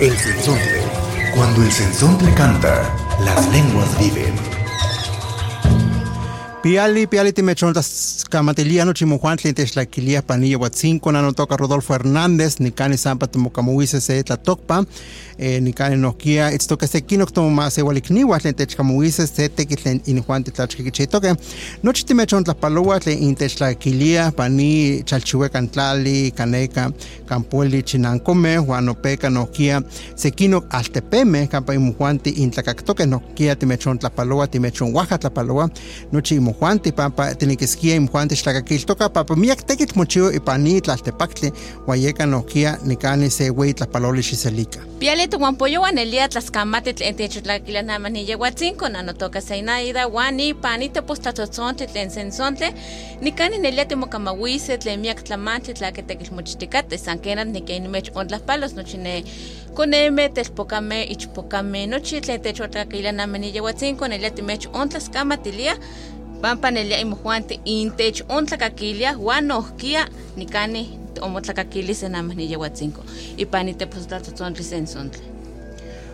El sensontle. Cuando el sensontle canta, las lenguas viven. Piali, piali timechontas kamatilia no chimujuantli techlaquilia panilla huatzinco nano toca Rodolfo Hernández, nicani sampa tomocamuise se tlatokpa, eh, nicani noquia, itztoca se quino toma se tequitlen injuante tlachquiquichitoque, nochi timechontlapaloa tlen intechlaquilia pani chalchihuecantlali, caneca, campueli chinancome, huanopeca noquia, se quino altepeme, campa imujuanti intlacactoque noquia timechontlapaloa, timechonhuajatlapaloa, nochi imujuanti pampa tiniquisquia imujuanti xtlacaquiltoca papa miak tequitl mochio ipani tlaltepactli, huayeca noquia nicani se hui tlapaloli xiselica. Piali tuhuampoyo wan elia tlaskamati tlen techotlaquilia namani yehuatzinco nanotoka seinaida wan ipani tepostlatzotzontle tlen sensontle nikani nelia timokamahuise tlen miak tlamantli tlaketekilmochtikateh san kenan nikenimech ontlahpalos nochi ne koneme telpokame ichpokame nochi tlen techotlaquilia namani yehuatzinco nelia timech ontlaskamatilia pampa nelia imojuanti intech ontlakaquilia wan nohkia nikani omotlakaquilis enamani yehuatzinco ipani tepostlatzotzontle sensontle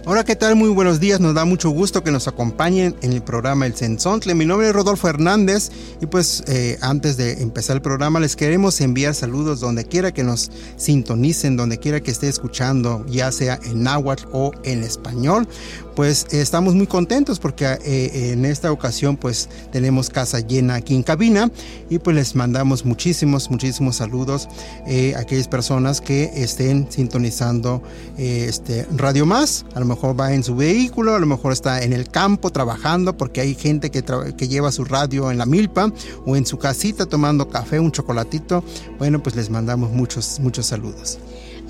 Hola, ¿qué tal? Muy buenos días. Nos da mucho gusto que nos acompañen en el programa El Sensontle. Mi nombre es Rodolfo Hernández y pues eh, antes de empezar el programa les queremos enviar saludos donde quiera que nos sintonicen, donde quiera que esté escuchando, ya sea en náhuatl o en español. Pues eh, estamos muy contentos porque eh, en esta ocasión pues tenemos casa llena aquí en cabina y pues les mandamos muchísimos, muchísimos saludos a aquellas personas que estén sintonizando este Radio Más. A lo mejor va en su vehículo, a lo mejor está en el campo trabajando, porque hay gente que, que, lleva su radio en la milpa o en su casita tomando café, un chocolatito. Bueno, pues les mandamos muchos, muchos saludos.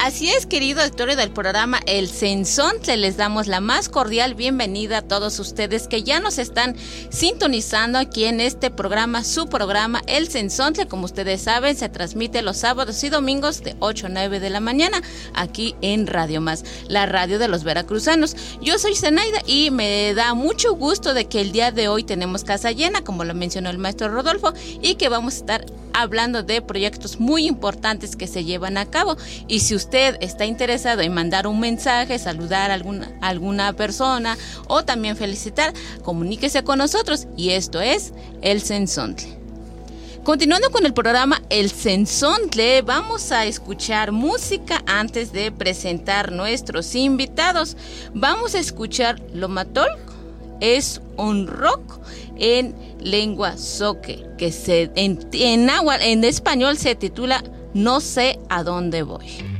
Así es, querido auditorio del programa El Sensontle, les damos la más cordial bienvenida a todos ustedes que ya nos están sintonizando aquí en este programa, su programa El Sensontle. Como ustedes saben, se transmite los sábados y domingos de 8 a 9 de la mañana aquí en Radio Más, la radio de los veracruzanos. Yo soy Zenaida y me da mucho gusto de que el día de hoy tenemos casa llena, como lo mencionó el maestro Rodolfo, y que vamos a estar hablando de proyectos muy importantes que se llevan a cabo. Y si usted está interesado en mandar un mensaje, saludar a alguna, alguna persona o también felicitar, comuníquese con nosotros. Y esto es El Sensontle. Continuando con el programa El Sensontle, vamos a escuchar música antes de presentar nuestros invitados. Vamos a escuchar Lomatol, es un rock en lengua soque, que se, en, en, en español se titula No sé a dónde voy.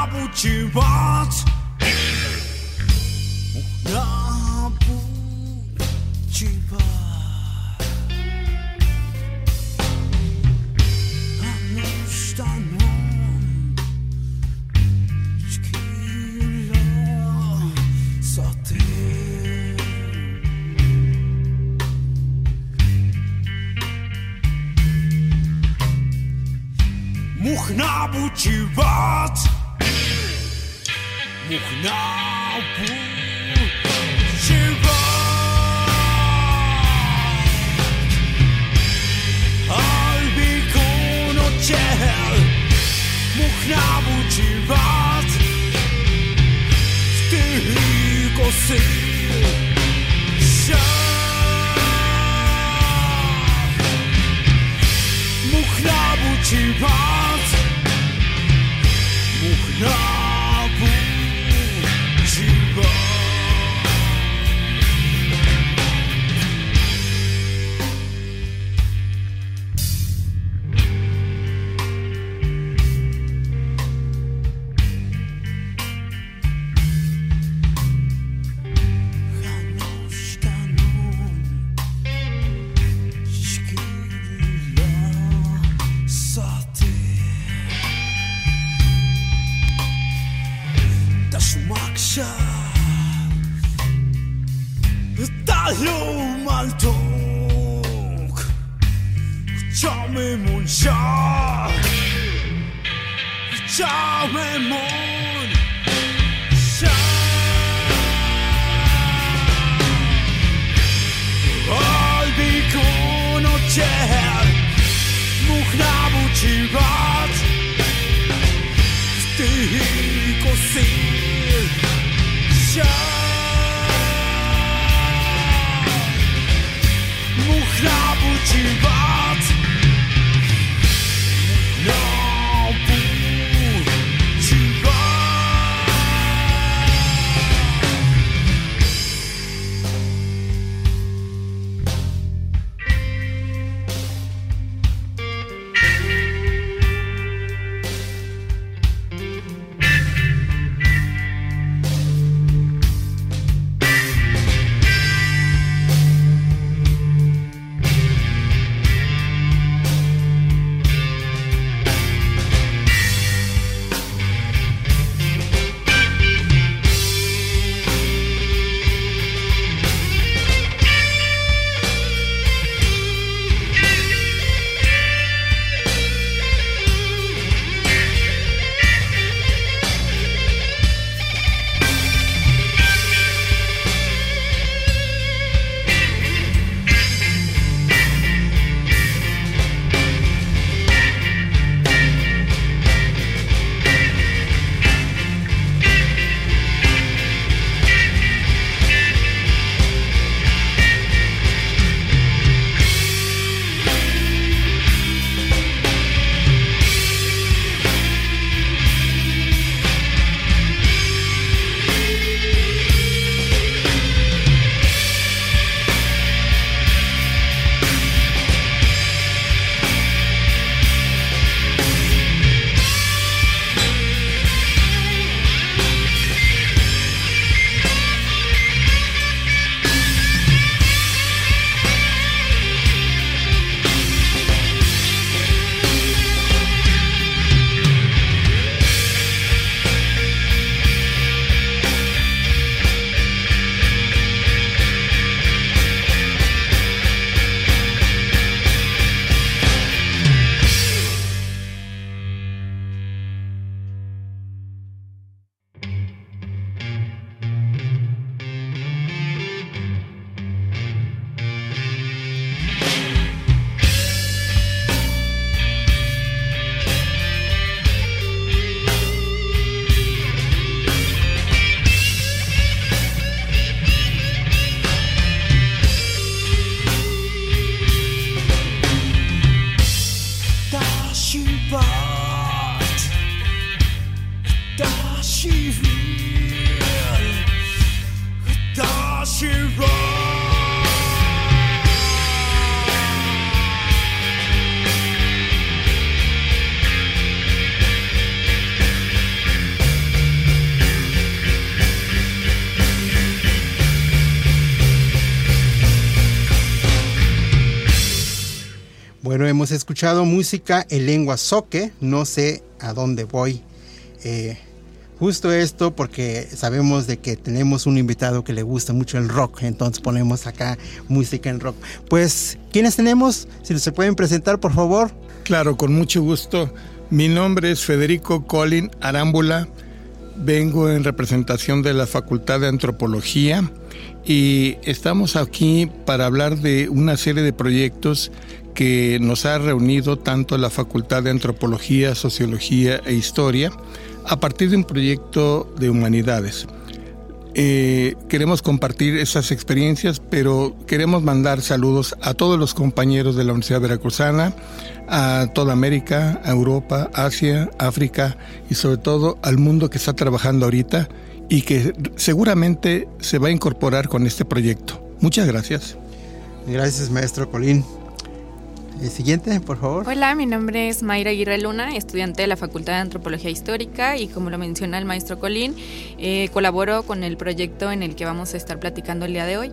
trouble to want. Escuchado música en lengua soque, no sé a dónde voy. Eh, justo esto porque sabemos de que tenemos un invitado que le gusta mucho el rock, entonces ponemos acá música en rock. Pues, ¿quiénes tenemos? Si se pueden presentar, por favor. Claro, con mucho gusto. Mi nombre es Federico Colin Arámbula. Vengo en representación de la Facultad de Antropología y estamos aquí para hablar de una serie de proyectos que nos ha reunido tanto la Facultad de Antropología, Sociología e Historia a partir de un proyecto de humanidades. Eh, queremos compartir esas experiencias, pero queremos mandar saludos a todos los compañeros de la Universidad Veracruzana, a toda América, a Europa, Asia, África y sobre todo al mundo que está trabajando ahorita y que seguramente se va a incorporar con este proyecto. Muchas gracias. Gracias, maestro Colín. El siguiente, por favor. Hola, mi nombre es Mayra Aguirre Luna, estudiante de la Facultad de Antropología Histórica y como lo menciona el maestro Colín, eh, colaboro con el proyecto en el que vamos a estar platicando el día de hoy.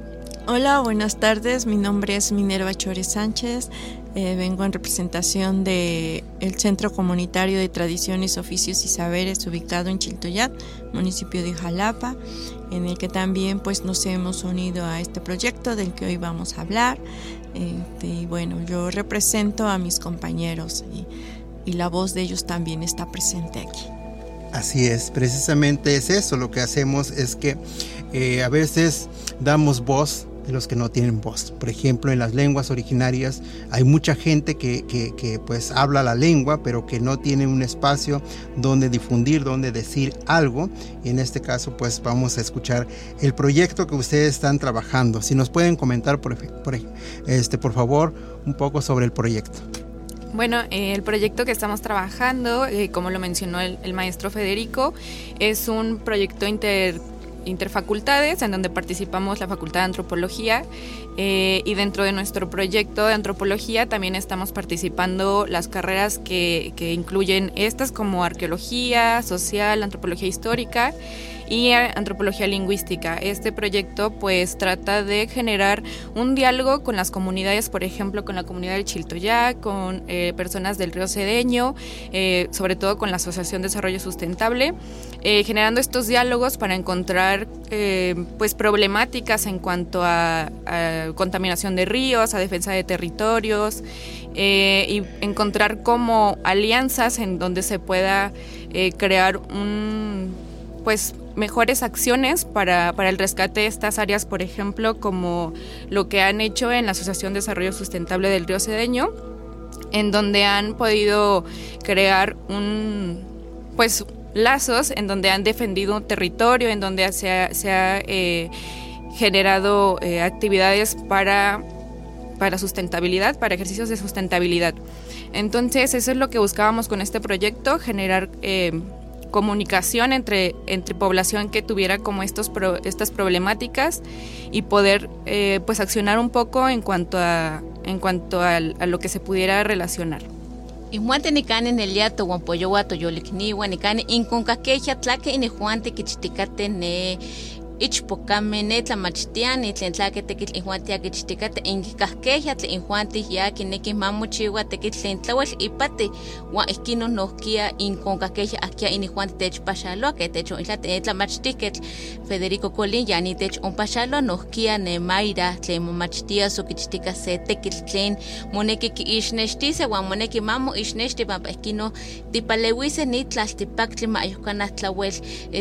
Hola, buenas tardes. Mi nombre es Minerva Chores Sánchez. Eh, vengo en representación del el Centro Comunitario de Tradiciones, Oficios y Saberes ubicado en Chiltoyat, municipio de Jalapa, en el que también pues nos hemos unido a este proyecto del que hoy vamos a hablar. Este, y bueno, yo represento a mis compañeros y, y la voz de ellos también está presente aquí. Así es, precisamente es eso, lo que hacemos es que eh, a veces damos voz de los que no tienen voz. Por ejemplo, en las lenguas originarias hay mucha gente que, que, pues habla la lengua, pero que no tiene un espacio donde difundir, donde decir algo. Y en este caso, pues vamos a escuchar el proyecto que ustedes están trabajando. Si nos pueden comentar, por, por, este, por favor, un poco sobre el proyecto. Bueno, eh, el proyecto que estamos trabajando, eh, como lo mencionó el, el, maestro Federico, es un proyecto inter interfacultades en donde participamos la Facultad de Antropología eh, y dentro de nuestro proyecto de antropología también estamos participando las carreras que, que incluyen estas como arqueología, social, antropología histórica y antropología lingüística. Este proyecto pues trata de generar un diálogo con las comunidades, por ejemplo, con la comunidad del Chiltoyá, con eh, personas del río Cedeño, eh, sobre todo con la Asociación de Desarrollo Sustentable, eh, generando estos diálogos para encontrar pues problemáticas en cuanto a, a, contaminación de ríos, a defensa de territorios y encontrar como alianzas en donde se pueda crear un pues mejores acciones para, para, el rescate de estas áreas, por ejemplo, como lo que han hecho en la Asociación de Desarrollo Sustentable del Río Cedeño, en donde han podido crear un pues lazos en donde han defendido un territorio, en donde se ha, se ha eh, generado eh, actividades para, para sustentabilidad, para ejercicios de sustentabilidad. Entonces, eso es lo que buscábamos con este proyecto, generar eh, comunicación entre, entre población que tuviera como estos pro, estas problemáticas y poder eh, pues accionar un poco en cuanto a en cuanto a, a lo que se pudiera relacionar. Ihuante nikani neliato guampoyowa toyolikniwa nikani inkonkakeja tlake inihuante kichtikate ne ichpocame ne tlamachtiani tlen tlaki tekitl injuanti akichtikate inkikajkeja tlen injuanti ya kineki mamochiwa tekitl tlen tlawel ipati huan ihkin nohkia inkonkajkeja ahkia inijuanti techpaxaloa ke tech ontla tlamachtihketl Federico Colín yani tech onpaxaloa nohkia ne Mayra tlen momachtia sokichtika se tekitl tlen. Moneki kiixnextise huan moneki mamo ixnexti pampa ihkino tipalewise ni tlaltipaktli ma ayuhkanah tlawel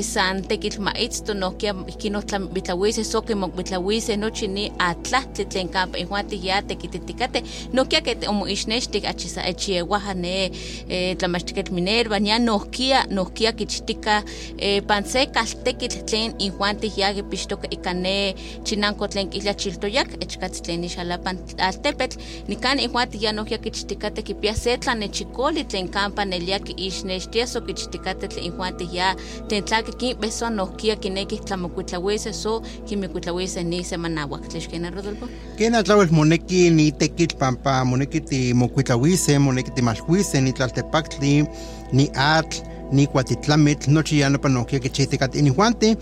san tekitl maitzto nohkia kino bitlahuise soke mok bitlahuise nochi ni atlahtli tlen kampa injuanti ya tekititikate nohkia ke omoixnextik achisa echiewaja ne eh, tlamachtiketl Minerva nia nohkia nohkia kichtika eh, panse kaltekitl tlen injuanti ya kipixtoka ika ne chinanko tlen kihlia chiltoyak echkatz tlen ixalapan altepetl nikan injuanti ya nohkia kichtikate kipia se tlanechikoli tlen kampa nelia kiixnextia so kichtikate tlen injuanti ya tlen tlaki kinbesoa nohkia kineki tlamokuitla kuitlahuise so kimikuitlahuise ni semanawak tlexkena Rodolfo kena tlawel moneki ni tekitl pampa moneki ti mokuitlahuise moneki ti malhuise ni tlaltepaktli ni atl ni kuatitlamitl nochi ya nopa nohkia kichihtikat inihuanti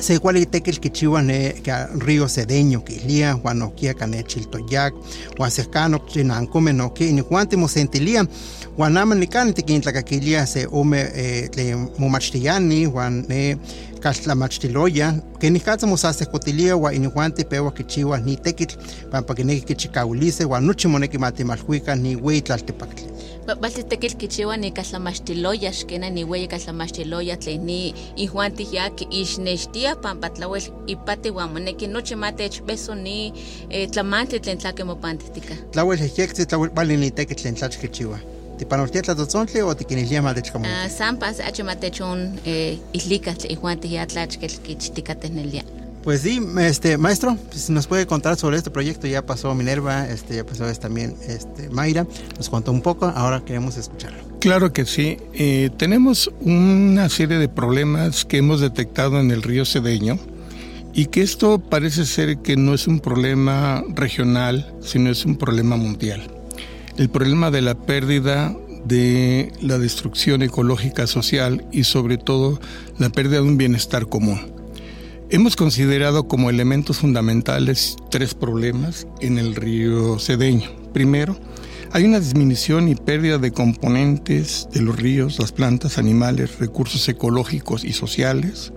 se igual tekil kichiwa ne ka río cedeño kilia huan nohkia kane chiltoyak huan sehkano chinankomeh nohkia inihuanti mosentilia huan aman nikan tikintlakakilia se ome eh, tlen momachtiani huan ne kaltlamachtiloya kenikatza mosasehkotilia huan inihuanti pewa kichiwa ni tekitl pampa kineki kichikawilise huan nochi moneki matimalhuika ni ueyi tlaltepaktli Basi tekil kichiwa ni kaslamaxtiloya xkena ni weyi kaslamaxtiloya tlen ni ijuan tiyaki ixnextia pampa tlawel ipati uan moneki nochi ma techbeso ni eh, tlamantli tlen tlakemopantihtika. Tlauel ejectzi, tlauel vali ni tequitl tlen tlachkichiwa. Tipanoltia tlatotzontli o tiquinilia ma techcamonti. Ah, Sampas achi ma techon eh, ihlika tlen ijuan tiya tlachkel kichtikatenelia. Pues sí, este maestro, si nos puede contar sobre este proyecto. Ya pasó Minerva, este, ya pasó es también este, Mayra. Nos contó un poco, ahora queremos escucharlo. Claro que sí. Eh, tenemos una serie de problemas que hemos detectado en el río Cedeño y que esto parece ser que no es un problema regional, sino es un problema mundial. El problema de la pérdida de la destrucción ecológica social y sobre todo la pérdida de un bienestar común. Hemos considerado como elementos fundamentales tres problemas en el río Cedeño. Primero, hay una disminución y pérdida de componentes de los ríos, las plantas, animales, recursos ecológicos y sociales,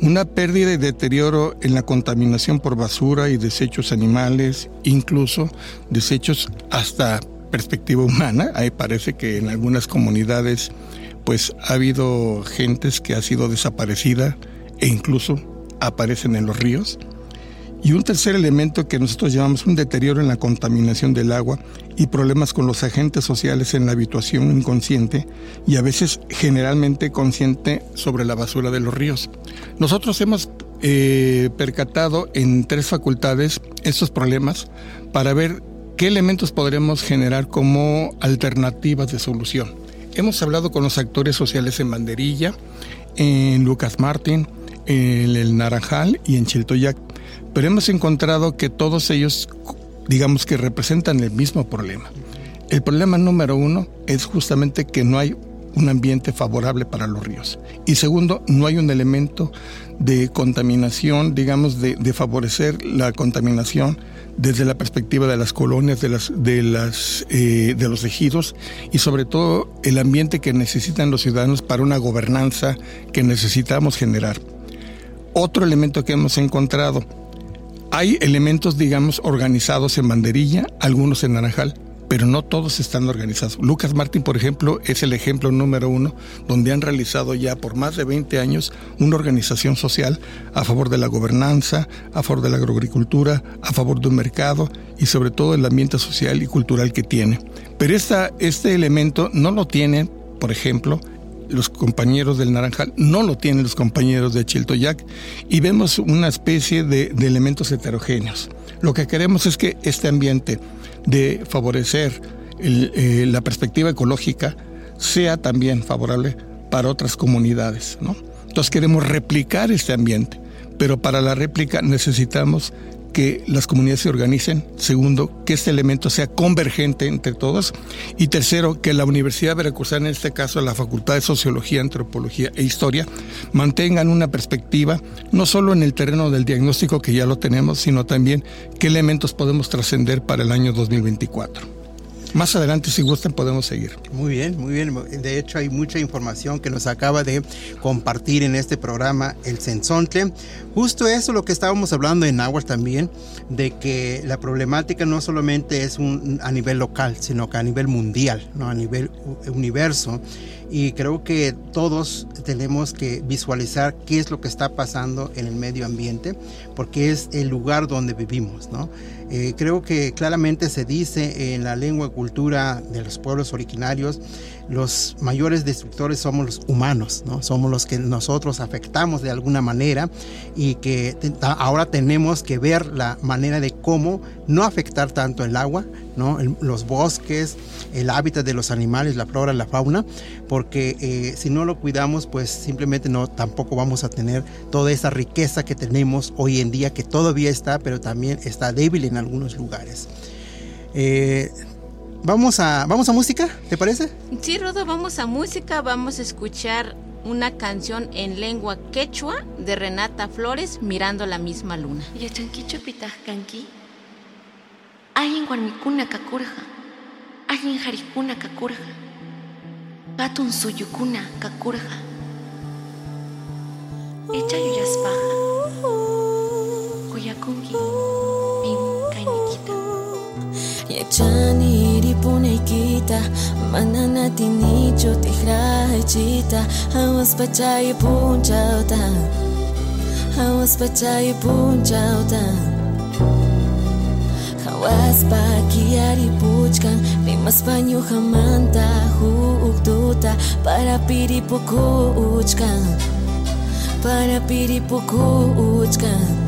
una pérdida y deterioro en la contaminación por basura y desechos animales, incluso desechos hasta perspectiva humana. Ahí parece que en algunas comunidades pues ha habido gentes que ha sido desaparecida e incluso aparecen en los ríos. Y un tercer elemento que nosotros llamamos un deterioro en la contaminación del agua y problemas con los agentes sociales en la habituación inconsciente y a veces generalmente consciente sobre la basura de los ríos. Nosotros hemos eh, percatado en tres facultades estos problemas para ver qué elementos podremos generar como alternativas de solución. Hemos hablado con los actores sociales en Banderilla, en Lucas Martín, en el Naranjal y en Chiltoyac, pero hemos encontrado que todos ellos, digamos que representan el mismo problema. El problema número uno es justamente que no hay un ambiente favorable para los ríos. Y segundo, no hay un elemento de contaminación, digamos, de, favorecer la contaminación desde la perspectiva de las colonias, de, las, de, las, eh, de los ejidos y sobre todo el ambiente que necesitan los ciudadanos para una gobernanza que necesitamos generar. Otro elemento que hemos encontrado, hay elementos, digamos, organizados en banderilla, algunos en naranjal, pero no todos están organizados. Lucas Martín, por ejemplo, es el ejemplo número uno, donde han realizado ya por más de 20 años una organización social a favor de la gobernanza, a favor de la agroagricultura, a favor de un mercado y sobre todo el ambiente social y cultural que tiene. Pero esta, este elemento no lo tienen, por ejemplo, los compañeros del Naranjal, no lo tienen los compañeros de Chiltoyac y vemos una especie de, elementos heterogéneos. Lo que queremos es que este ambiente de favorecer eh, la perspectiva ecológica sea también favorable para otras comunidades. ¿no? Entonces queremos replicar este ambiente, pero para la réplica necesitamos que las comunidades se organicen. Segundo, que este elemento sea convergente entre todos. Y tercero, que la Universidad Veracruzana, en este caso la Facultad de Sociología, Antropología e Historia, mantengan una perspectiva no solo en el terreno del diagnóstico que ya lo tenemos, sino también qué elementos podemos trascender para el año 2024. Más adelante, si gustan, podemos seguir. Muy bien, muy bien. De hecho, hay mucha información que nos acaba de compartir en este programa El Censontle. Justo eso lo que estábamos hablando en Aguas también, de que la problemática no solamente es un, a nivel local, sino que a nivel mundial, ¿no? a nivel universo. Y creo que todos tenemos que visualizar qué es lo que está pasando en el medio ambiente, porque es el lugar donde vivimos, ¿no? Eh, creo que claramente se dice en la lengua y cultura de los pueblos originarios, los mayores destructores somos los humanos, ¿no? Somos los que nosotros afectamos de alguna manera y que ahora tenemos que ver la manera de cómo no afectar tanto el agua, ¿no? Los bosques, el hábitat de los animales, la flora, la fauna, porque eh, si no lo cuidamos, pues simplemente no tampoco vamos a tener toda esa riqueza que tenemos hoy en día, que todavía está, pero también está débil en algunos lugares. Eh, vamos a vamos a música, ¿te parece? Sí, Rodo, vamos a música, vamos a escuchar una canción en lengua quechua de Renata Flores, Mirando la misma luna. Yachankichu pitahkanki, ayin warmikuna kakurja, ayin harikuna kakurja, patun suyukuna kakurja, echa yuyaspaja, kuyakunki, Etxan iripuneikita Mananati nitxo tijra etxita Hauaz patxai awas Hauaz patxai puntxauta Hauaz pakiari puchkan Rimas baino jamanta hukduta Para piripuku uchkan Para piripuku uchkan.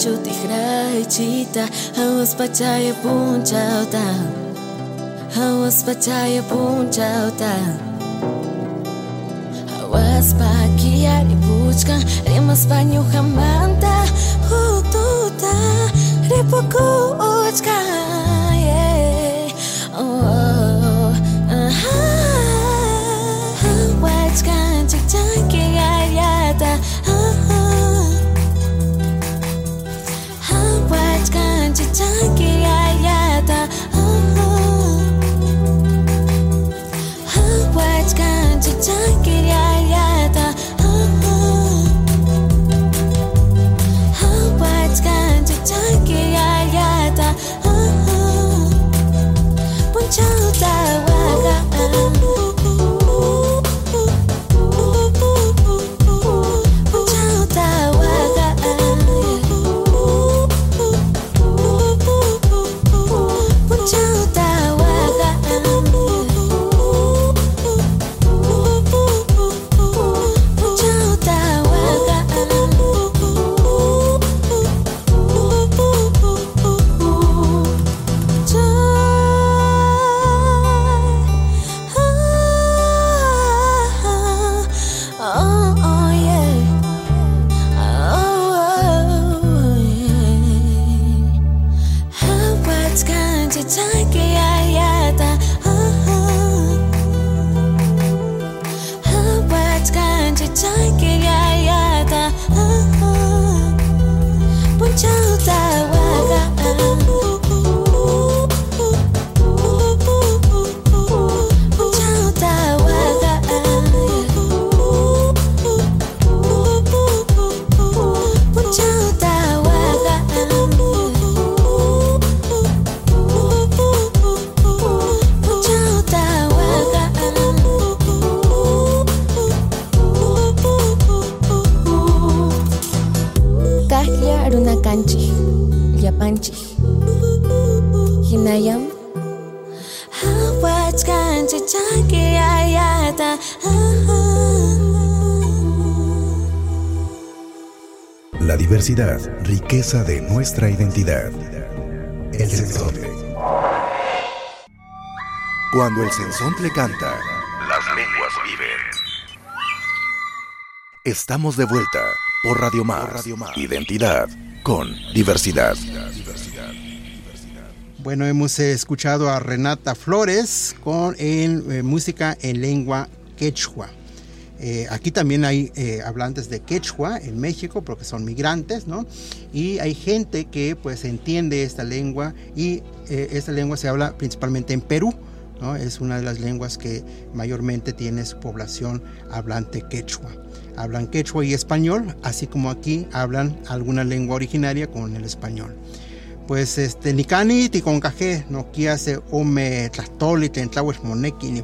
Що ти храючита, а спачає пунчалта, а спачає пунчалта. Аспакія ріпучка, ріма спанюха манта, хутута, ріпаку. 就在我 diversidad, riqueza de nuestra identidad. El sensontle. Cuando el sensontle canta, las lenguas viven. Estamos de vuelta por Radio Más. Identidad con diversidad. Bueno, hemos escuchado a Renata Flores con en, eh, música en lengua quechua. Eh, aquí también hay eh, hablantes de quechua en México porque son migrantes, ¿no? Y hay gente que pues entiende esta lengua y eh, esta lengua se habla principalmente en Perú, ¿no? Es una de las lenguas que mayormente tiene su población hablante quechua. Hablan quechua y español, así como aquí hablan alguna lengua originaria con el español. Pues este, Nicani, Ticoncaje, no hace Ome, Tlastoli, Tentlahues, Moneki, ni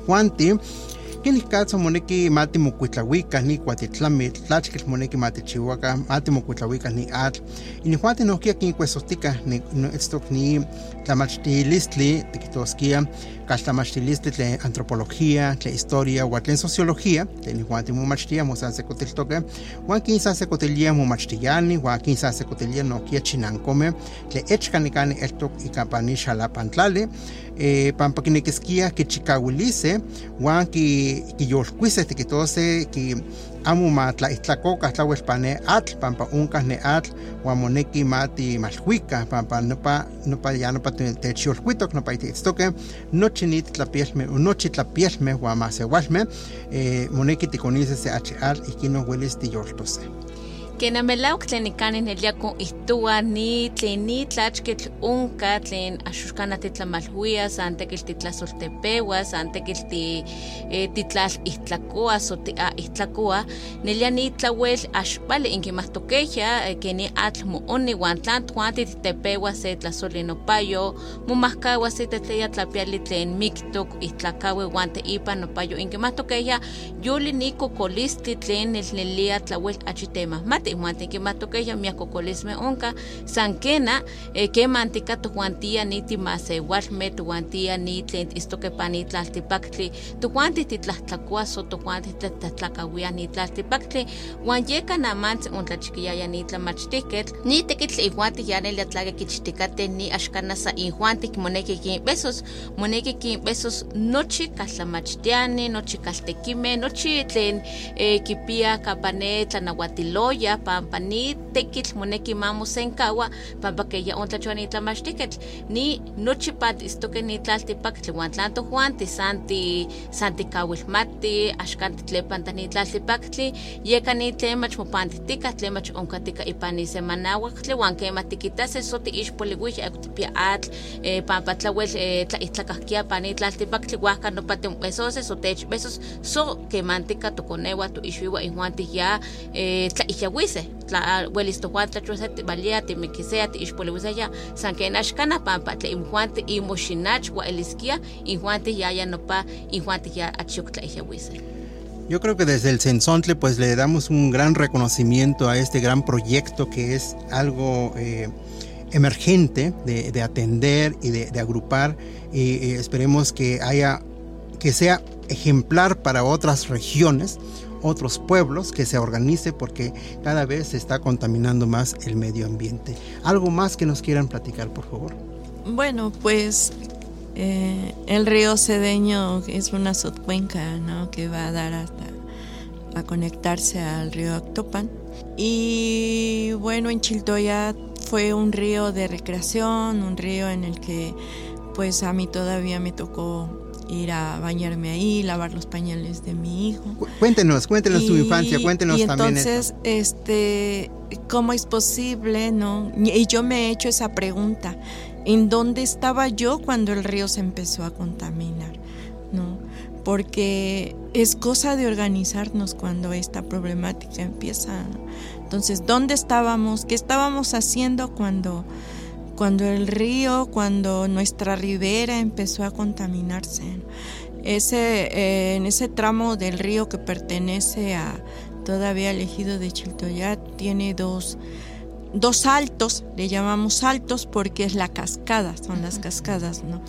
Caso moneki mati mocuitlahuicas ni cuatitlami, tlachquil moneki mati chihuaca, mati mocuitlahuicas ni atl. Y ni juante nos quien cuesostica ni esto ni tlamachtilistli, tiquitosquia, caltlamachtilistli de antropología, de historia, o tlen sociología, que ni juante momachtia, mosan se cotiltoque, juan quinza se cotilia momachtillani, juan quinza se cotilia no quia chinancome, le echcanicani esto y campani xalapantlali, eh, pampa quinequisquia que chicahuilice, juan que que yolcuise que tose que amo ma tla itlacoca tlawel pane atl pampa uncas ne atl huamoneki mati malhuica pampa nopa nopa ya nopa techyolcuitoc nopa ititztoque nochi nit tlapielme nochi tlapielme huamasewalme eh, moneki ticonice se achal ikino huelis tiyoltose Kena melauc tlen ikanin eliako ihtua ni tlen ni tlachkitl unka tlen axuxkana titlamalhuia san tekil titlasoltepeua san tekil ti eh, titlal ihtlakoa so ti a ihtlakoa. Nelia ni tlawel axpali inkimahtokeya eh, keni atl mooni wan tlan tuan titepeua se tlasolinopayo. Momahkaua se tetleya tlapiali tlen miktok ihtlakaui wan teipa nopayo. Inkimahtokeya yoli ni kokolistli tlen nelnelia tlawel achitemahmati ihuan tikimatokeya miakokolisme onka san kena eh, kemantika tohuantia ni timasewalme tohuantia ni tlen istokepa ni tlaltipaktli tohuan tititlahtlakoa so tohuan titlatlakawia ni tlaltipaktli huan yeka namantzi ontlachikiyaya ni tlamachtihketl ni tekitl ihuan tiyanelia tlakekichtikateh ni axkana sa ihuan tikmoneki kinbesos moneki kinbesos nochi kaltlamachtiani nochi kaltekimeh nochi tlen eh, kipia kapane pampa ni tekitl moneki mamosenkaua pampa keya ontlachoa ni tlamachtiketl ni nochi patistoke ni tlaltipaktli huan tlan tojuanti san ti san tikauilmati axkan titlepanta ni tlaltipaktli yeka ni tlen mach mopantitika tlen mach onkatika ipan ni semanauaktli huan kema tikitase so tiixpoliuix eko tipia atl eh, pampa tlawel eh, tlaihtlakahkia pa ni tlaltipaktli huajka nopa timbesos o techbesos so kemantika tokoneua toixuiua ihuan tiya eh, Yo creo que desde el Censontle pues le damos un gran reconocimiento a este gran proyecto que es algo eh, emergente de, de, atender y de, agrupar esperemos que haya que sea ejemplar para otras regiones otros pueblos que se organice porque cada vez se está contaminando más el medio ambiente algo más que nos quieran platicar por favor bueno pues eh, el río Cedeño es una subcuenca ¿no? que va a dar hasta a conectarse al río Actopan. Y bueno, en Chiltoya fue un río de recreación, un río en el que pues a mí todavía me tocó ir a bañarme ahí, lavar los pañales de mi hijo. Cuéntenos, cuéntenos y, tu infancia, cuéntenos y también entonces, este, ¿cómo es posible, no? Y yo me he hecho esa pregunta, ¿en dónde estaba yo cuando el río se empezó a contaminar? ¿No? Porque es cosa de organizarnos cuando esta problemática empieza. Entonces, ¿dónde estábamos? ¿Qué estábamos haciendo cuando cuando el río, cuando nuestra ribera empezó a contaminarse. Ese, eh, en ese tramo del río que pertenece a todavía al ejido de Chiltoyat tiene dos, dos saltos, le llamamos saltos porque es la cascada, son las cascadas, ¿no?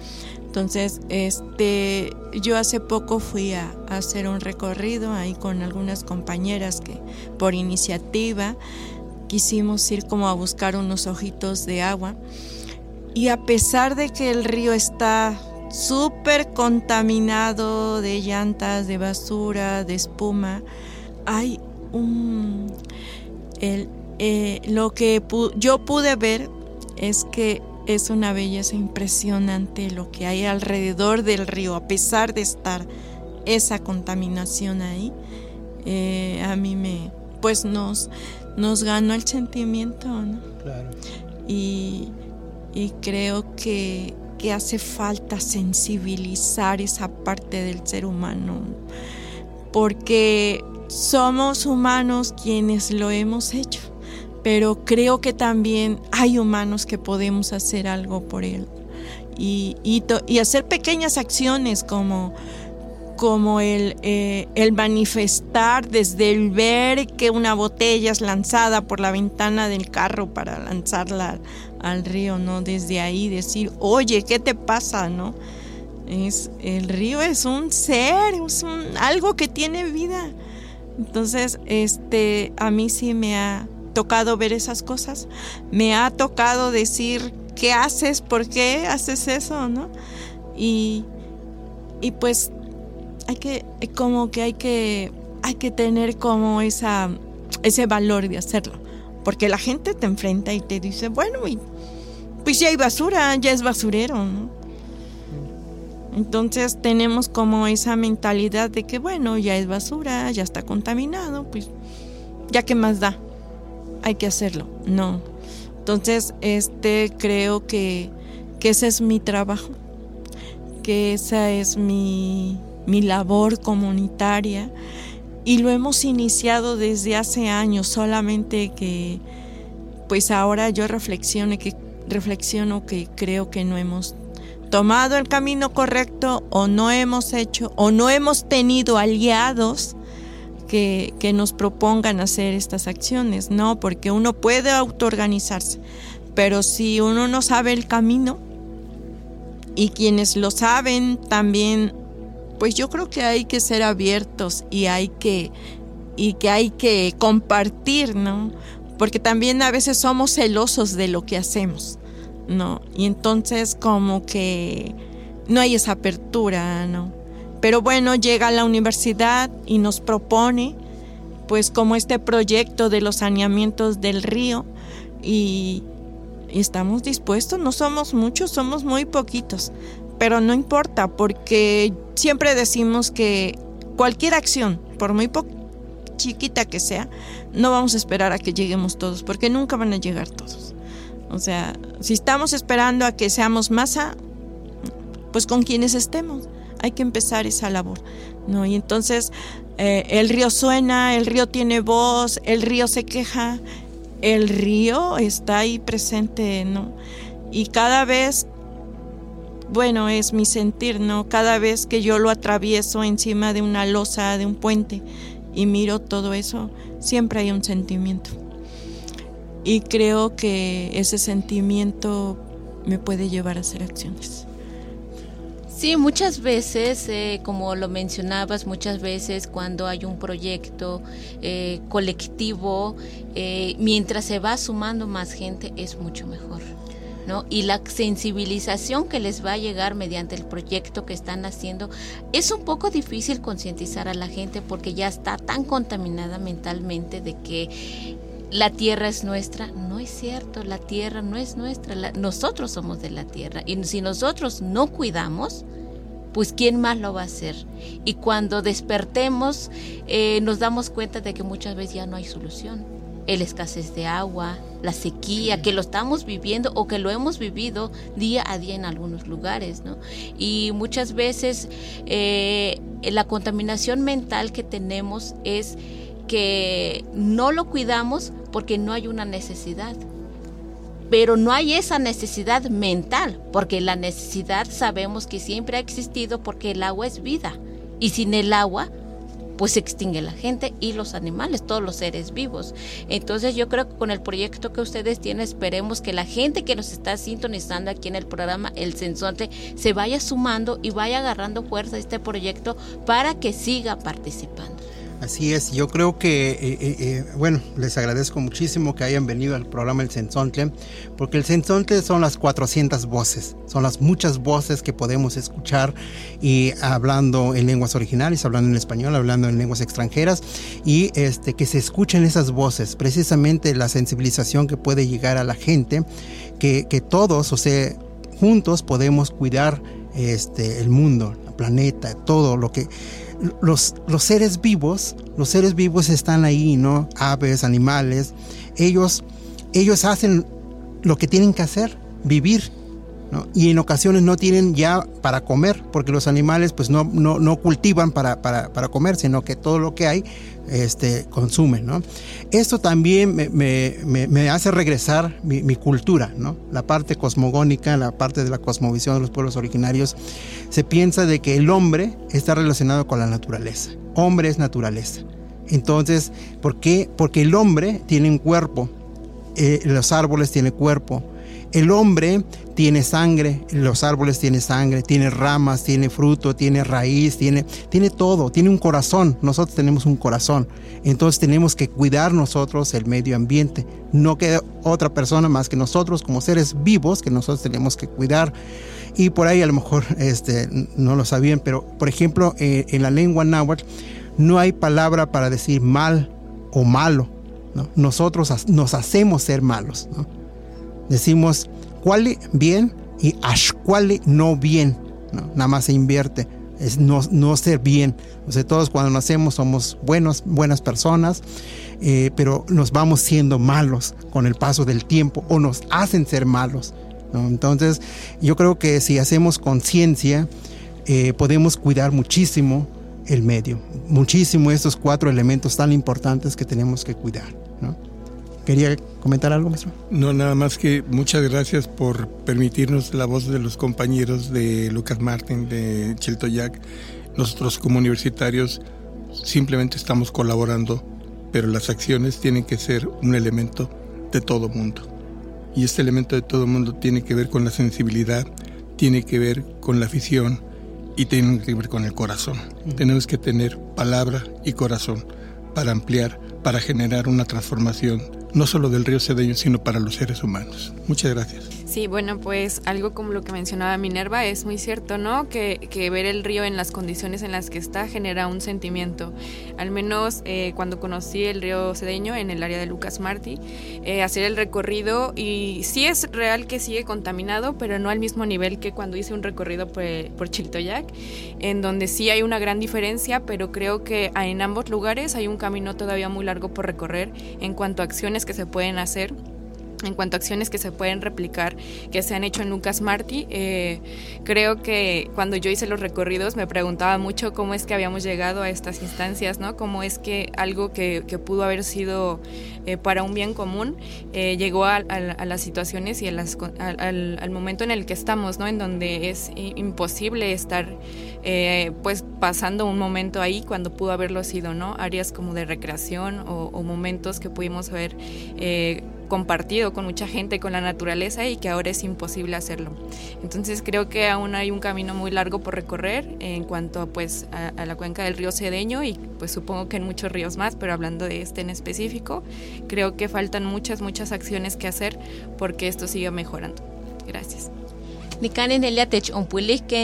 Entonces, este, yo hace poco fui a, a hacer un recorrido ahí con algunas compañeras que por iniciativa quisimos ir como a buscar unos ojitos de agua y a pesar de que el río está súper contaminado de llantas, de basura, de espuma, hay un... El, eh, lo que yo pude ver es que es una belleza impresionante lo que hay alrededor del río, a pesar de estar esa contaminación ahí. Eh, a mí me, pues nos, nos ganó el sentimiento, ¿no? Claro. Y, y creo que, que, hace falta sensibilizar esa parte del ser humano, porque somos humanos quienes lo hemos hecho, pero creo que también hay humanos que podemos hacer algo por él y, y, y hacer pequeñas acciones como como el, eh, el manifestar desde el ver que una botella es lanzada por la ventana del carro para lanzarla al río, ¿no? Desde ahí decir, oye, ¿qué te pasa, no? Es, el río es un ser, es un, algo que tiene vida. Entonces, este, a mí sí me ha tocado ver esas cosas. Me ha tocado decir, ¿qué haces? ¿Por qué haces eso? ¿No? Y, y pues hay que, como que hay que, hay que tener como esa, ese valor de hacerlo. Porque la gente te enfrenta y te dice, bueno, pues ya hay basura, ya es basurero, ¿no? Entonces tenemos como esa mentalidad de que, bueno, ya es basura, ya está contaminado, pues ya que más da, hay que hacerlo. No. Entonces, este creo que, que ese es mi trabajo, que esa es mi, mi labor comunitaria y lo hemos iniciado desde hace años, solamente que pues ahora yo reflexiono que reflexiono que creo que no hemos tomado el camino correcto o no hemos hecho o no hemos tenido aliados que, que nos propongan hacer estas acciones, ¿no? Porque uno puede autoorganizarse, pero si uno no sabe el camino y quienes lo saben también, pues yo creo que hay que ser abiertos y hay que, y que, hay que compartir, ¿no? Porque también a veces somos celosos de lo que hacemos. ¿no? Y entonces como que no hay esa apertura, ¿no? Pero bueno, llega la universidad y nos propone, pues como este proyecto de los saneamientos del río y estamos dispuestos, no somos muchos, somos muy poquitos, pero no importa porque siempre decimos que cualquier acción, por muy chiquita que sea, no vamos a esperar a que lleguemos todos, porque nunca van a llegar todos. O sea, si estamos esperando a que seamos masa, pues con quienes estemos, hay que empezar esa labor, ¿no? Y entonces eh, el río suena, el río tiene voz, el río se queja, el río está ahí presente, ¿no? Y cada vez, bueno, es mi sentir, ¿no? Cada vez que yo lo atravieso encima de una losa, de un puente, y miro todo eso, siempre hay un sentimiento y creo que ese sentimiento me puede llevar a hacer acciones. Sí, muchas veces, eh, como lo mencionabas, muchas veces cuando hay un proyecto eh, colectivo, eh, mientras se va sumando más gente, es mucho mejor. ¿No? Y la sensibilización que les va a llegar mediante el proyecto que están haciendo, es un poco difícil concientizar a la gente porque ya está tan contaminada mentalmente de que la tierra es nuestra. No es cierto, la tierra no es nuestra, nosotros somos de la tierra. Y si nosotros no cuidamos, pues ¿quién más lo va a hacer? Y cuando despertemos, eh, nos damos cuenta de que muchas veces ya no hay solución. El escasez de agua, la sequía, que lo estamos viviendo o que lo hemos vivido día a día en algunos lugares, ¿no? Y muchas veces eh, la contaminación mental que tenemos es que no lo cuidamos porque no hay una necesidad. Pero no hay esa necesidad mental, porque la necesidad sabemos que siempre ha existido porque el agua es vida. Y sin el agua, pues se extingue la gente y los animales, todos los seres vivos. Entonces yo creo que con el proyecto que ustedes tienen, esperemos que la gente que nos está sintonizando aquí en el programa El Sensonte se vaya sumando y vaya agarrando fuerza a este proyecto para que siga participando. Así es, yo creo que, eh, eh, eh, bueno, les agradezco muchísimo que hayan venido al programa El Sensontle, porque el Sensontle son las 400 voces, son las muchas voces que podemos escuchar y hablando en lenguas originales, hablando en español, hablando en lenguas extranjeras, y este, que se escuchen esas voces, precisamente la sensibilización que puede llegar a la gente, que, que todos, o sea, juntos podemos cuidar este, el mundo, el planeta, todo lo que los, los seres vivos, los seres vivos están ahí, ¿no? Aves, animales, ellos, ellos hacen lo que tienen que hacer, vivir. Y en ocasiones no tienen ya para comer, porque los animales pues no, no, no cultivan para, para, para, comer, sino que todo lo que hay este, consumen. Esto también me, me, me, hace regresar mi, mi, cultura, la parte cosmogónica, la parte de la cosmovisión de los pueblos originarios. Se piensa de que el hombre está relacionado con la naturaleza, hombre es naturaleza. Entonces, ¿por qué? Porque el hombre tiene un cuerpo, eh, los árboles tienen cuerpo, el hombre tiene sangre, los árboles tienen sangre, tiene ramas, tiene fruto, tiene raíz, tiene, tiene todo, tiene un corazón. Nosotros tenemos un corazón. Entonces tenemos que cuidar nosotros el medio ambiente. No queda otra persona más que nosotros como seres vivos que nosotros tenemos que cuidar. Y por ahí a lo mejor este, no lo sabían, pero por ejemplo eh, en la lengua náhuatl no hay palabra para decir mal o malo. ¿no? Nosotros nos hacemos ser malos. Decimos cuale bien y ashcuale no bien. ¿no? Nada más se invierte. Es no, no ser bien. O sea, todos cuando nacemos somos buenos, buenas personas, eh, pero nos vamos siendo malos con el paso del tiempo o nos hacen ser malos. Entonces, yo creo que si hacemos conciencia, eh, podemos cuidar muchísimo el medio, muchísimo estos cuatro elementos tan importantes que tenemos que cuidar. ¿Quería comentar algo, maestro? No, nada más que muchas gracias por permitirnos la voz de los compañeros de Lucas Martin, de Chiltoyac. Nosotros como universitarios simplemente estamos colaborando, pero las acciones tienen que ser un elemento de todo mundo. Y este elemento de todo mundo tiene que ver con la sensibilidad, tiene que ver con la afición y tiene que ver con el corazón. Uh -huh. Tenemos que tener palabra y corazón para ampliar, para generar una transformación no solo del río Cedeño, sino para los seres humanos. Muchas gracias. Sí, bueno, pues algo como lo que mencionaba Minerva es muy cierto, ¿no? Que, que ver el río en las condiciones en las que está genera un sentimiento. Al menos eh, cuando conocí el río Cedeño en el área de Lucas Martí, eh, hacer el recorrido y sí es real que sigue contaminado, pero no al mismo nivel que cuando hice un recorrido por, por Chiltoyac, en donde sí hay una gran diferencia, pero creo que en ambos lugares hay un camino todavía muy largo por recorrer en cuanto a acciones que se pueden hacer en cuanto a acciones que se pueden replicar, que se han hecho en Lucas Martí, eh, creo que cuando yo hice los recorridos me preguntaba mucho cómo es que habíamos llegado a estas instancias, ¿no? Cómo es que algo que, que pudo haber sido eh, para un bien común eh, llegó a, las situaciones y a las, al, al, momento en el que estamos, ¿no? En donde es imposible estar eh, pues pasando un momento ahí cuando pudo haberlo sido, ¿no? Áreas como de recreación o, momentos que pudimos haber compartido con mucha gente, con la naturaleza y que ahora es imposible hacerlo. Entonces creo que aún hay un camino muy largo por recorrer en cuanto pues a, a, la cuenca del río Cedeño y pues supongo que en muchos ríos más, pero hablando de este en específico, creo que faltan muchas, muchas acciones que hacer porque esto siga mejorando. Gracias. Ni kanin nelia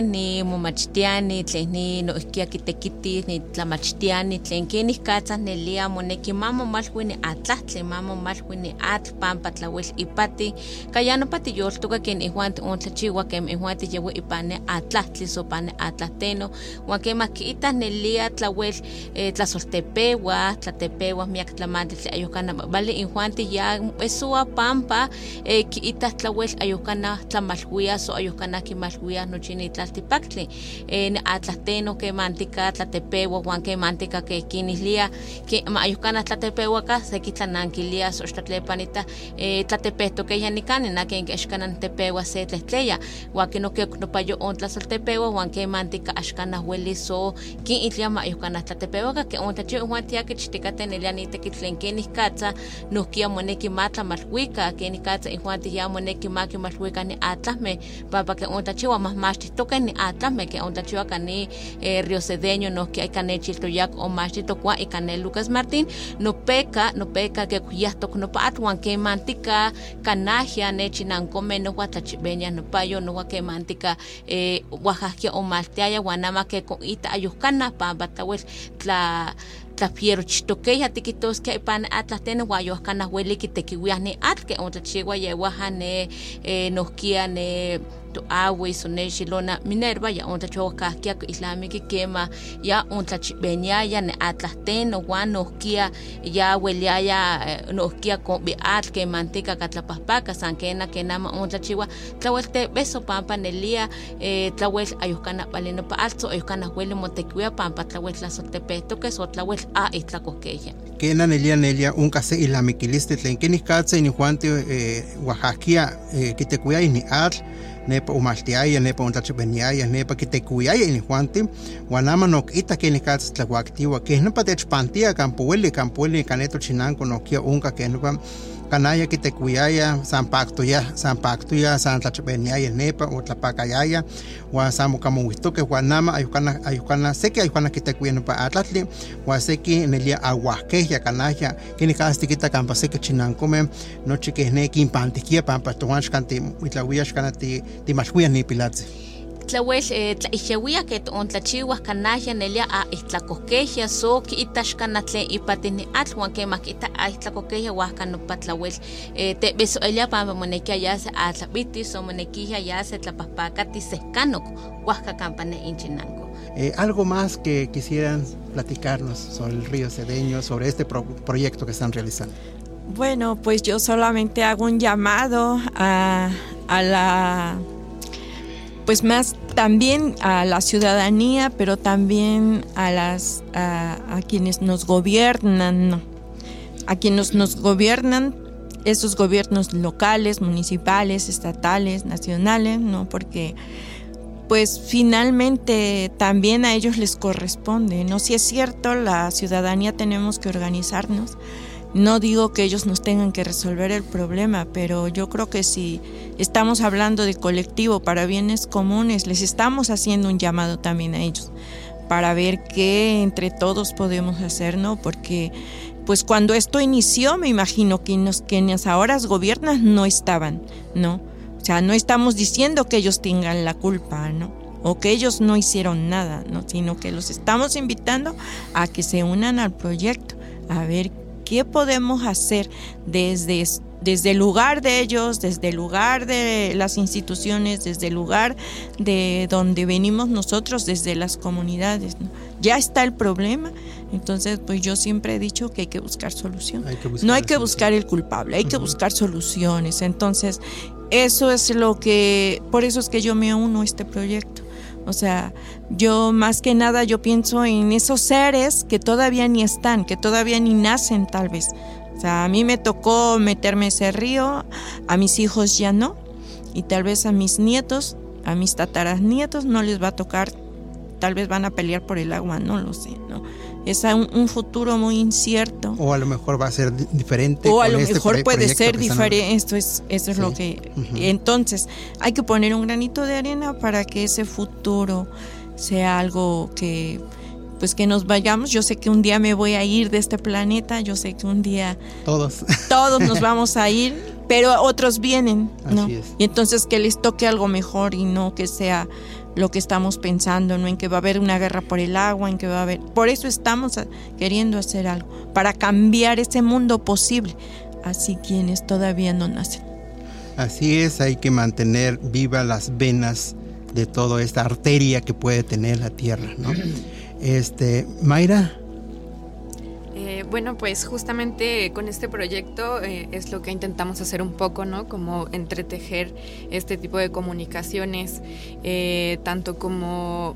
ni momachtiani tlen ni noihkia kitekitis ni tlamachtiani tlen kenih katzah nelia moneki ma momalhui ni atlahtli ma momalhui ni atl pampa tlauel ipati. Kaya nopa tiyoltoka ken ihuan tiuntlachiua kem ihuan tiyeui ipane atlahtli so pane atlahteno uan kemah kiitah nelia tlauel eh, tlasoltepewa tlatepewa miak tlamantli tlen ayuhkana vale ihuan tiya esua pampa eh, kiitah tlauel ayuhkana tlamalhuia so ayuhkana kimalhuia nochi ni tlaltipaktli eh, atlahteno kemantika tlatepewa huan kemantika ke kinihlia ke ma ayuhkana tlatepewaka seki tlanankilia so xtlatlepanita eh, tlatepehtokeya nikani na ken kexkana tepewa se tlehtleya huan kinokek nopayo on tlasoltepewa huan kemantika axkana hueli so kinitlia ma ayuhkana tlatepewaka ke on tlachi huan tiakichtikate nelia nitekitl tlen kenih katza nohkia moneki ma tlamalhuika kenih katza ihuan tihya moneki ma kimalhuika ni atlahmeh papa ke ontlachiwa mahmachtihtoke ni atlahmeh ke ontlachiwa kani eh, río cedeño nohki ika nechiltoyak omachtitokua ika ne lucas martín nopeka nopeka ke kuyahtok nopa atl huan kemantika kanahya nechinankomeh nohua tlachibeña nopayo nohua kemantika eh, oaxahkia omaltiaya huan ama ke koita ayuhkana pampa tlauel tla tlapierochtokeya tikitoskia ipan atlahtene huan yohkana hueli kitekiuiah ni atl ke ontlachiwa yewaha ne eh, nohkia ne to awi sonexilona Minerva ya onta chokahkia islamiki kema ya onta benyaya ne atlasten wan nohkia ya weliaya nohkia con at que manteca katlapahpaka sankena kenama onta chiwa. Tlawelte beso pampa nelia eh, tlawel ayuhkana baleno pa alzo ayuhkana huele motecuia pampa tlawel tlasotepeto que so tlawel a itlakokeya Kena nelia nelia un kase ilamikiliste tlen kini katse ni juante eh, Oaxaquia eh, kitekuya ni atl nepa umaltiaya nepa untachipeniaya nepa kitekuyaya ni juante wanama nok ita kini katse tlahuaktiwa kehnepa techpantia kampueli kampueli kaneto chinanko nokia unka kehnepa kanaya kitekuyaya san paktoya san paktoya san tlachipeniaya nepa o tlapakayaya wa san mokamohuitoke wanama ayukana ayukana seki ayukana kitekuya nepa atlatli wa seki nelia aguasqueya kanaya kini kasti kita kampa seki chinankome nochi kehne kimpantikia pampa towanch kanti itlawiyax kana ti timalhuya ni pilatzi tlawel eh, tlaixeuia ke tontlachiuas kanaya nelia a itlakokehia so kiitaxkana tlen ipatini atl huan kemah kiita a itlakokehia huajka nopa tlawel eh, tebesoelia pampa monekia yase atlapitis o monequihia yase tlapahpakati sehkanok huajka kampa ne inchinanko Eh, algo más que quisieran platicarnos sobre el río Cedeño, sobre este pro- proyecto que están realizando. Bueno, pues yo solamente hago un llamado a, a la, pues más también a la ciudadanía, pero también a las, a, quienes nos gobiernan, ¿no? a quienes nos gobiernan, esos gobiernos locales, municipales, estatales, nacionales, ¿no? Porque pues finalmente también a ellos les corresponde, ¿no? Si es cierto, la ciudadanía tenemos que organizarnos. No digo que ellos nos tengan que resolver el problema, pero yo creo que si estamos hablando de colectivo para bienes comunes, les estamos haciendo un llamado también a ellos para ver qué entre todos podemos hacer, ¿no? Porque pues cuando esto inició, me imagino que nos, quienes ahora gobiernan no estaban, ¿no? O sea, no estamos diciendo que ellos tengan la culpa, ¿no? O que ellos no hicieron nada, ¿no? Sino que los estamos invitando a que se unan al proyecto, a ver qué podemos hacer desde, desde el lugar de ellos, desde el lugar de las instituciones, desde el lugar de donde venimos nosotros, desde las comunidades, ¿no? Ya está el problema, entonces pues yo siempre he dicho que hay que buscar solución. Hay que buscar no hay que buscar el culpable, hay que buscar soluciones. Entonces, eso es lo que, por eso es que yo me uno a este proyecto. O sea, yo más que nada yo pienso en esos seres que todavía ni están, que todavía ni nacen tal vez. O sea, a mí me tocó meterme ese río, a mis hijos ya no, y tal vez a mis nietos, a mis tataras nietos no les va a tocar, tal vez van a pelear por el agua, no lo sé, ¿no? Es un, un futuro muy incierto. O a lo mejor va a ser di- diferente. O a lo este mejor puede ser diferente. Esto es, esto es Sí. lo que. Entonces, hay que poner un granito de arena para que ese futuro sea algo que. Pues que nos vayamos. Yo sé que un día me voy a ir de este planeta. Yo sé que un día Todos. todos nos vamos a ir, pero otros vienen, ¿no? Así es. Y entonces que les toque algo mejor y no que sea lo que estamos pensando, ¿no? En que va a haber una guerra por el agua, en que va a haber... Por eso estamos queriendo hacer algo, para cambiar ese mundo posible, así quienes todavía no nacen. Así es, hay que mantener vivas las venas de toda esta arteria que puede tener la tierra, ¿no? Este, Mayra, Eh, bueno, pues justamente con este proyecto eh, es lo que intentamos hacer un poco, ¿no? Como entretejer este tipo de comunicaciones, eh, tanto como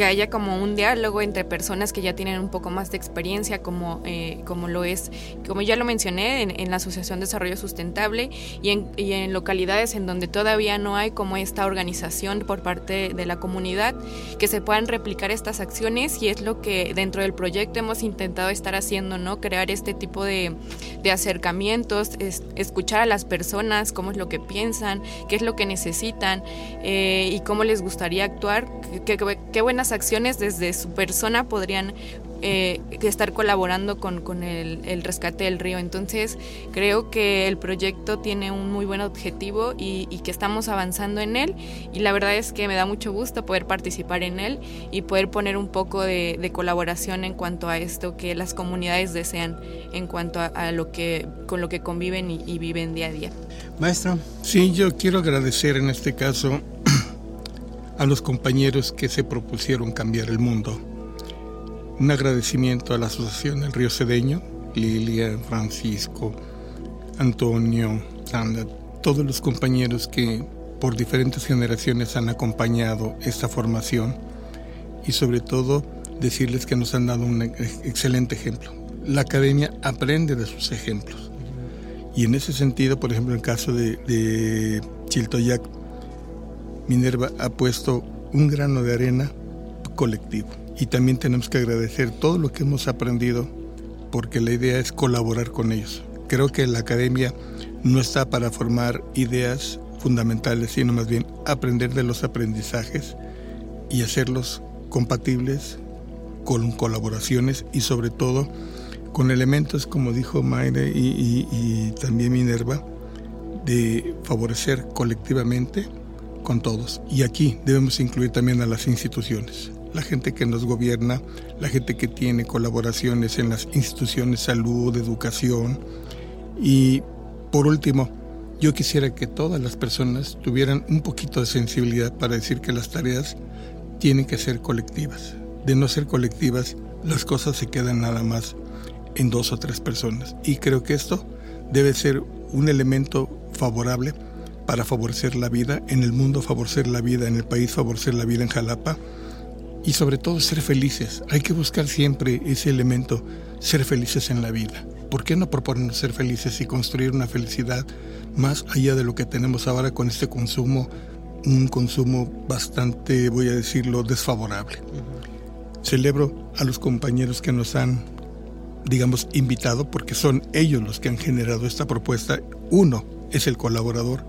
que haya como un diálogo entre personas que ya tienen un poco más de experiencia, como, eh, como lo es, como ya lo mencioné, en, en la Asociación de Desarrollo Sustentable y en, y en localidades en donde todavía no hay como esta organización por parte de la comunidad, que se puedan replicar estas acciones y es lo que dentro del proyecto hemos intentado estar haciendo, ¿no? Crear este tipo de, de acercamientos, es- escuchar a las personas, cómo es lo que piensan, qué es lo que necesitan eh, y cómo les gustaría actuar, qué, qué- qué buenas estas acciones desde su persona podrían eh, estar colaborando con, con el, el, rescate del río. Entonces creo que el proyecto tiene un muy buen objetivo y, y, que estamos avanzando en él y la verdad es que me da mucho gusto poder participar en él y poder poner un poco de, de colaboración en cuanto a esto que las comunidades desean en cuanto a, a lo que con lo que conviven y, y viven día a día. Maestro. Sí, yo quiero agradecer en este caso a los compañeros que se propusieron cambiar el mundo un agradecimiento a la Asociación del Río Cedeño, Lilia, Francisco, Antonio, Sandra, todos los compañeros que por diferentes generaciones han acompañado esta formación y sobre todo decirles que nos han dado un excelente ejemplo. La academia aprende de sus ejemplos. Y en ese sentido, por ejemplo, en el caso de, de Chiltoyac, Minerva ha puesto un grano de arena colectivo y también tenemos que agradecer todo lo que hemos aprendido porque la idea es colaborar con ellos. Creo que la academia no está para formar ideas fundamentales, sino más bien aprender de los aprendizajes y hacerlos compatibles con colaboraciones y sobre todo con elementos, como dijo Mayre y, y, y también Minerva, de favorecer colectivamente todos. Y aquí debemos incluir también a las instituciones la gente que nos gobierna, la gente que tiene colaboraciones en las instituciones, salud, educación. Y por último, yo quisiera que todas las personas tuvieran un poquito de sensibilidad para decir que las tareas tienen que ser colectivas. De no ser colectivas, las cosas se quedan nada más en dos o tres personas. Y creo que esto debe ser un elemento favorable para favorecer la vida en el mundo, favorecer la vida en el país, favorecer la vida en Jalapa y sobre todo ser felices. Hay que buscar siempre ese elemento, ser felices en la vida. ¿Por qué no proponernos ser felices y construir una felicidad más allá de lo que tenemos ahora con este consumo, un consumo bastante, voy a decirlo, desfavorable? Celebro a los compañeros que nos han, digamos, invitado, porque son ellos los que han generado esta propuesta. Uno es el colaborador,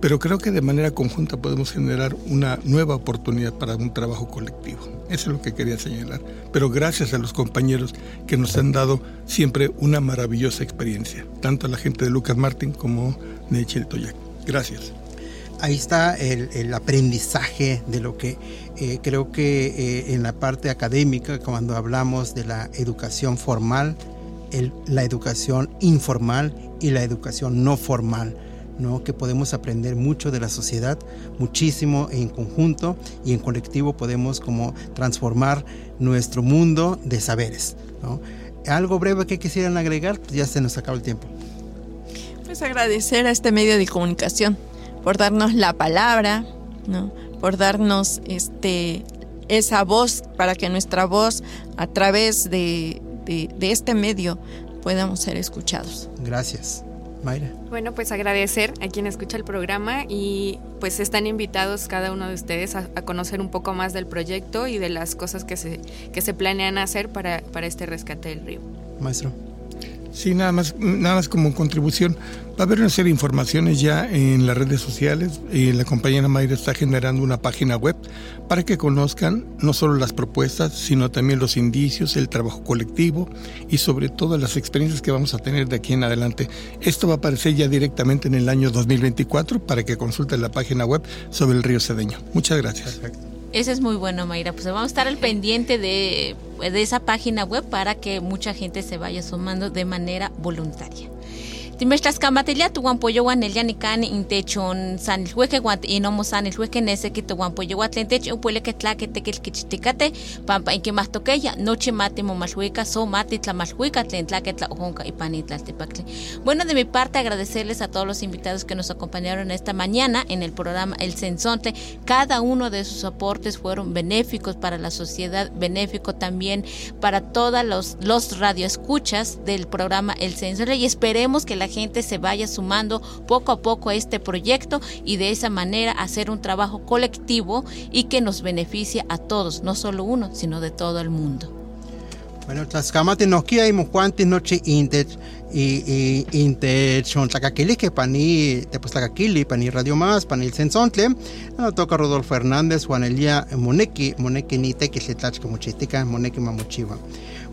pero creo que de manera conjunta podemos generar una nueva oportunidad para un trabajo colectivo. Eso es lo que quería señalar. Pero gracias a los compañeros que nos han dado siempre una maravillosa experiencia, tanto a la gente de Lucas Martín como de Chiltoyac. Gracias. Ahí está el, el, aprendizaje de lo que eh, creo que eh, en la parte académica, cuando hablamos de la educación formal, el, la educación informal y la educación no formal ¿no? que podemos aprender mucho de la sociedad, muchísimo en conjunto y en colectivo podemos como transformar nuestro mundo de saberes. ¿no? Algo breve que quisieran agregar, pues ya se nos acaba el tiempo. Pues agradecer a este medio de comunicación por darnos la palabra, ¿no? por darnos este, esa voz para que nuestra voz a través de, de, de este medio podamos ser escuchados. Gracias. Mayra. Bueno, pues agradecer a quien escucha el programa y pues están invitados cada uno de ustedes a, a, conocer un poco más del proyecto y de las cosas que se, que se planean hacer para, para este rescate del río. Maestro. Sí, nada más, nada más como contribución. Va a haber una serie de informaciones ya en las redes sociales y la compañera Mayra está generando una página web para que conozcan no solo las propuestas, sino también los indicios, el trabajo colectivo y sobre todo las experiencias que vamos a tener de aquí en adelante. Esto va a aparecer ya directamente en el año 2024 para que consulten la página web sobre el río Cedeño. Muchas gracias. Perfecto. Eso es muy bueno, Mayra. Pues vamos a estar al pendiente de, de esa página web para que mucha gente se vaya sumando de manera voluntaria. Wan el yanicani intechon san el hueque guant y no mo san el hueque nese que tu guampoyo guat lentech un puele que tlaque te que kichiticate pampa en que más toqueya noche mate mo malhueca so mate tla malhueca tlen tlaque tla ojonca y panitla tepacle. Bueno, de mi parte agradecerles a todos los invitados que nos acompañaron esta mañana en el programa El Sensonte. Cada uno de sus aportes fueron benéficos para la sociedad, benéfico también para todos los, los radioescuchas del programa El Sensonte y esperemos que la gente se vaya sumando poco a poco a este proyecto y de esa manera hacer un trabajo colectivo y que nos beneficie a todos, no solo uno, sino de todo el mundo. Bueno, Tlaxcamati noquia y mojuantis noche inte y inte chontlacaquili que pani te pues tlacaquili pani radio más pani el sensontle no toca Rodolfo Hernández Juan Elia Moneki Moneki ni te que se tachca muchitica Moneki mamuchiva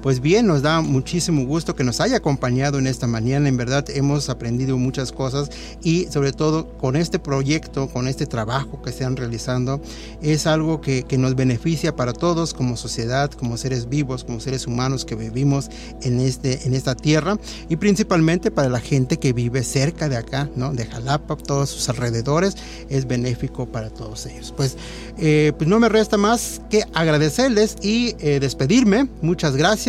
pues bien, nos da muchísimo gusto que nos haya acompañado en esta mañana. En verdad hemos aprendido muchas cosas y sobre todo con este proyecto, con este trabajo que están realizando, es algo que, que nos beneficia para todos como sociedad, como seres vivos, como seres humanos que vivimos en, este, en esta tierra y principalmente para la gente que vive cerca de acá, ¿no? de Jalapa, todos sus alrededores, es benéfico para todos ellos. Pues, eh, pues no me resta más que agradecerles y eh, despedirme. Muchas gracias.